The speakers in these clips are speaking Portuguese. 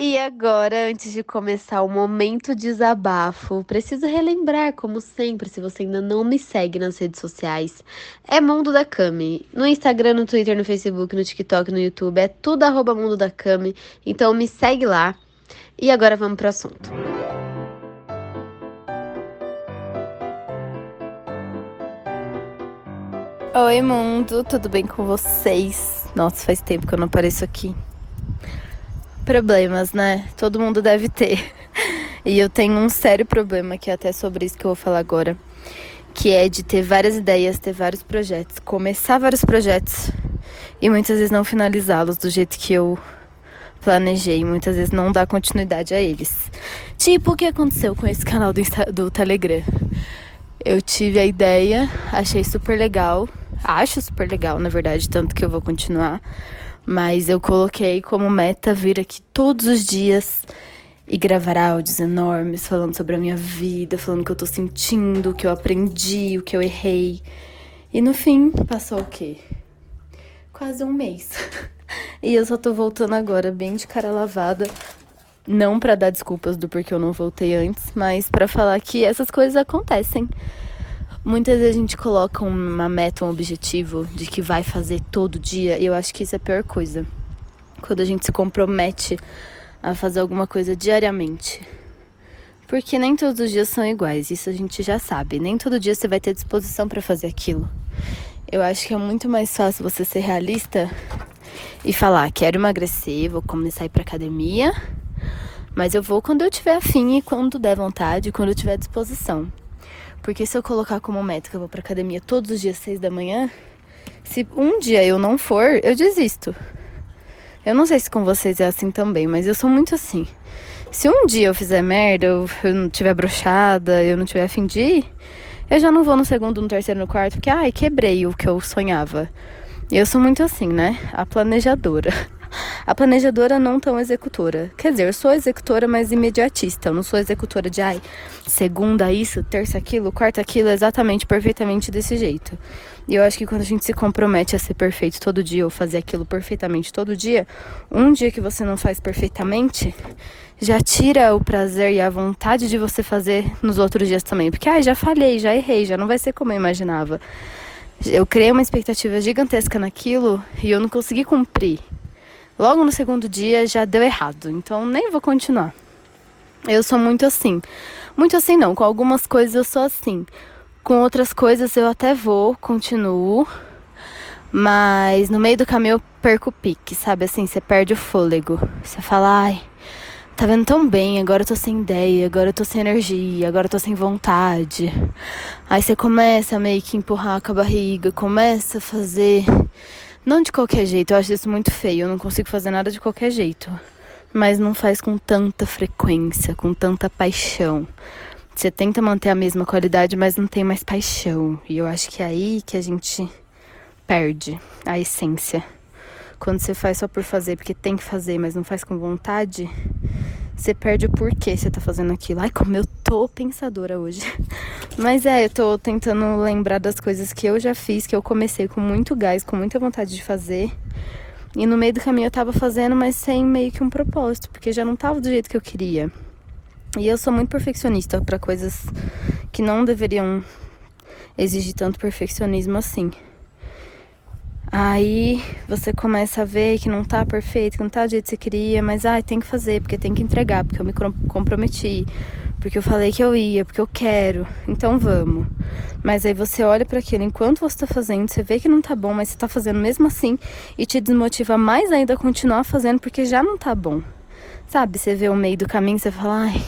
E agora, antes de começar o momento desabafo, preciso relembrar, como sempre, se você ainda não me segue nas redes sociais, é Mundo da Cami. No Instagram, no Twitter, no Facebook, no TikTok, no YouTube, é tudo arroba Mundo da Cami. Então me segue lá. E agora vamos pro assunto. Oi, mundo, tudo bem com vocês? Nossa, faz tempo que eu não apareço aqui problemas, né? Todo mundo deve ter. E eu tenho um sério problema que é até sobre isso que eu vou falar agora, que é de ter várias ideias, ter vários projetos, começar vários projetos e muitas vezes não finalizá-los do jeito que eu planejei, muitas vezes não dar continuidade a eles. Tipo o que aconteceu com esse canal do, Insta do Telegram. Eu tive a ideia, achei super legal, acho super legal, na verdade, tanto que eu vou continuar. Mas eu coloquei como meta vir aqui todos os dias e gravar áudios enormes falando sobre a minha vida, falando o que eu tô sentindo, o que eu aprendi, o que eu errei. E no fim, passou o quê? Quase um mês. e eu só tô voltando agora, bem de cara lavada. Não para dar desculpas do porquê eu não voltei antes, mas para falar que essas coisas acontecem. Muitas vezes a gente coloca uma meta, um objetivo de que vai fazer todo dia, e eu acho que isso é a pior coisa. Quando a gente se compromete a fazer alguma coisa diariamente. Porque nem todos os dias são iguais, isso a gente já sabe. Nem todo dia você vai ter disposição para fazer aquilo. Eu acho que é muito mais fácil você ser realista e falar: quero emagrecer, vou começar a ir pra academia, mas eu vou quando eu tiver afim e quando der vontade, quando eu tiver disposição. Porque se eu colocar como meta que eu vou pra academia todos os dias, seis da manhã, se um dia eu não for, eu desisto. Eu não sei se com vocês é assim também, mas eu sou muito assim. Se um dia eu fizer merda, eu, eu não tiver brochada, eu não tiver afim de ir, eu já não vou no segundo, no terceiro, no quarto, porque, ai, quebrei o que eu sonhava. Eu sou muito assim, né? A planejadora. A planejadora não tão executora. Quer dizer, eu sou executora, mas imediatista. Eu não sou executora de, ai, segunda isso, terça aquilo, quarta aquilo, exatamente, perfeitamente desse jeito. E eu acho que quando a gente se compromete a ser perfeito todo dia ou fazer aquilo perfeitamente todo dia, um dia que você não faz perfeitamente, já tira o prazer e a vontade de você fazer nos outros dias também. Porque, ai, já falhei, já errei, já não vai ser como eu imaginava. Eu criei uma expectativa gigantesca naquilo e eu não consegui cumprir. Logo no segundo dia já deu errado, então nem vou continuar. Eu sou muito assim. Muito assim não, com algumas coisas eu sou assim. Com outras coisas eu até vou, continuo. Mas no meio do caminho eu perco o pique, sabe? Assim, você perde o fôlego. Você fala, ai, tá vendo tão bem, agora eu tô sem ideia, agora eu tô sem energia, agora eu tô sem vontade. Aí você começa a meio que empurrar com a barriga, começa a fazer não de qualquer jeito, eu acho isso muito feio. Eu não consigo fazer nada de qualquer jeito. Mas não faz com tanta frequência, com tanta paixão. Você tenta manter a mesma qualidade, mas não tem mais paixão. E eu acho que é aí que a gente perde a essência. Quando você faz só por fazer, porque tem que fazer, mas não faz com vontade, você perde o porquê você tá fazendo aquilo. Ai, como eu tô pensadora hoje. Mas é, eu tô tentando lembrar das coisas que eu já fiz, que eu comecei com muito gás, com muita vontade de fazer. E no meio do caminho eu tava fazendo, mas sem meio que um propósito, porque já não tava do jeito que eu queria. E eu sou muito perfeccionista para coisas que não deveriam exigir tanto perfeccionismo assim. Aí você começa a ver que não tá perfeito, que não tá do jeito que você queria, mas ai, tem que fazer, porque tem que entregar, porque eu me comprometi, porque eu falei que eu ia, porque eu quero, então vamos. Mas aí você olha para aquilo, enquanto você tá fazendo, você vê que não tá bom, mas você tá fazendo mesmo assim e te desmotiva mais ainda a continuar fazendo porque já não tá bom. Sabe, você vê o meio do caminho, você fala, ai,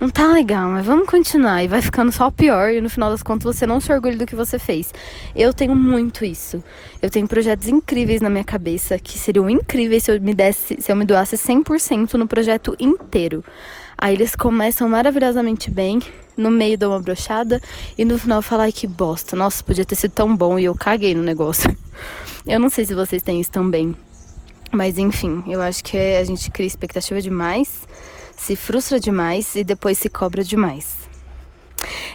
não tá legal, mas vamos continuar. E vai ficando só pior e no final das contas você não se orgulha do que você fez. Eu tenho muito isso. Eu tenho projetos incríveis na minha cabeça que seriam incríveis se eu me desse, se eu me doasse 100% no projeto inteiro. Aí eles começam maravilhosamente bem, no meio dá uma brochada e no final falar ai que bosta, nossa, podia ter sido tão bom e eu caguei no negócio. Eu não sei se vocês têm isso também. Mas enfim, eu acho que a gente cria expectativa demais se frustra demais e depois se cobra demais.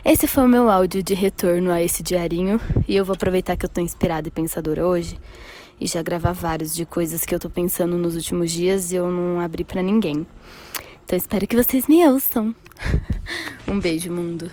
Esse foi o meu áudio de retorno a esse diarinho e eu vou aproveitar que eu tô inspirada e pensadora hoje e já gravar vários de coisas que eu tô pensando nos últimos dias e eu não abri para ninguém. Então espero que vocês me ouçam. um beijo, mundo.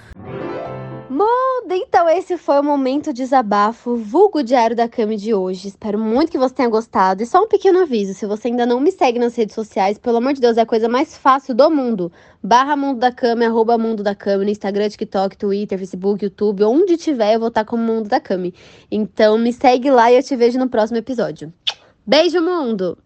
Então esse foi o momento desabafo, vulgo diário da Cami de hoje. Espero muito que você tenha gostado. E só um pequeno aviso, se você ainda não me segue nas redes sociais, pelo amor de Deus, é a coisa mais fácil do mundo. Barra Mundo da Cami, arroba Mundo da Cami, no Instagram, TikTok, Twitter, Facebook, YouTube, onde tiver, eu vou estar como Mundo da Cami. Então me segue lá e eu te vejo no próximo episódio. Beijo, mundo!